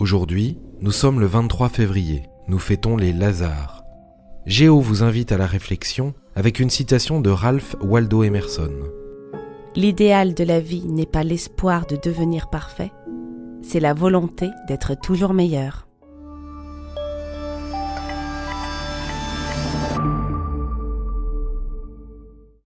Aujourd'hui, nous sommes le 23 février, nous fêtons les Lazars. Géo vous invite à la réflexion avec une citation de Ralph Waldo Emerson. L'idéal de la vie n'est pas l'espoir de devenir parfait, c'est la volonté d'être toujours meilleur.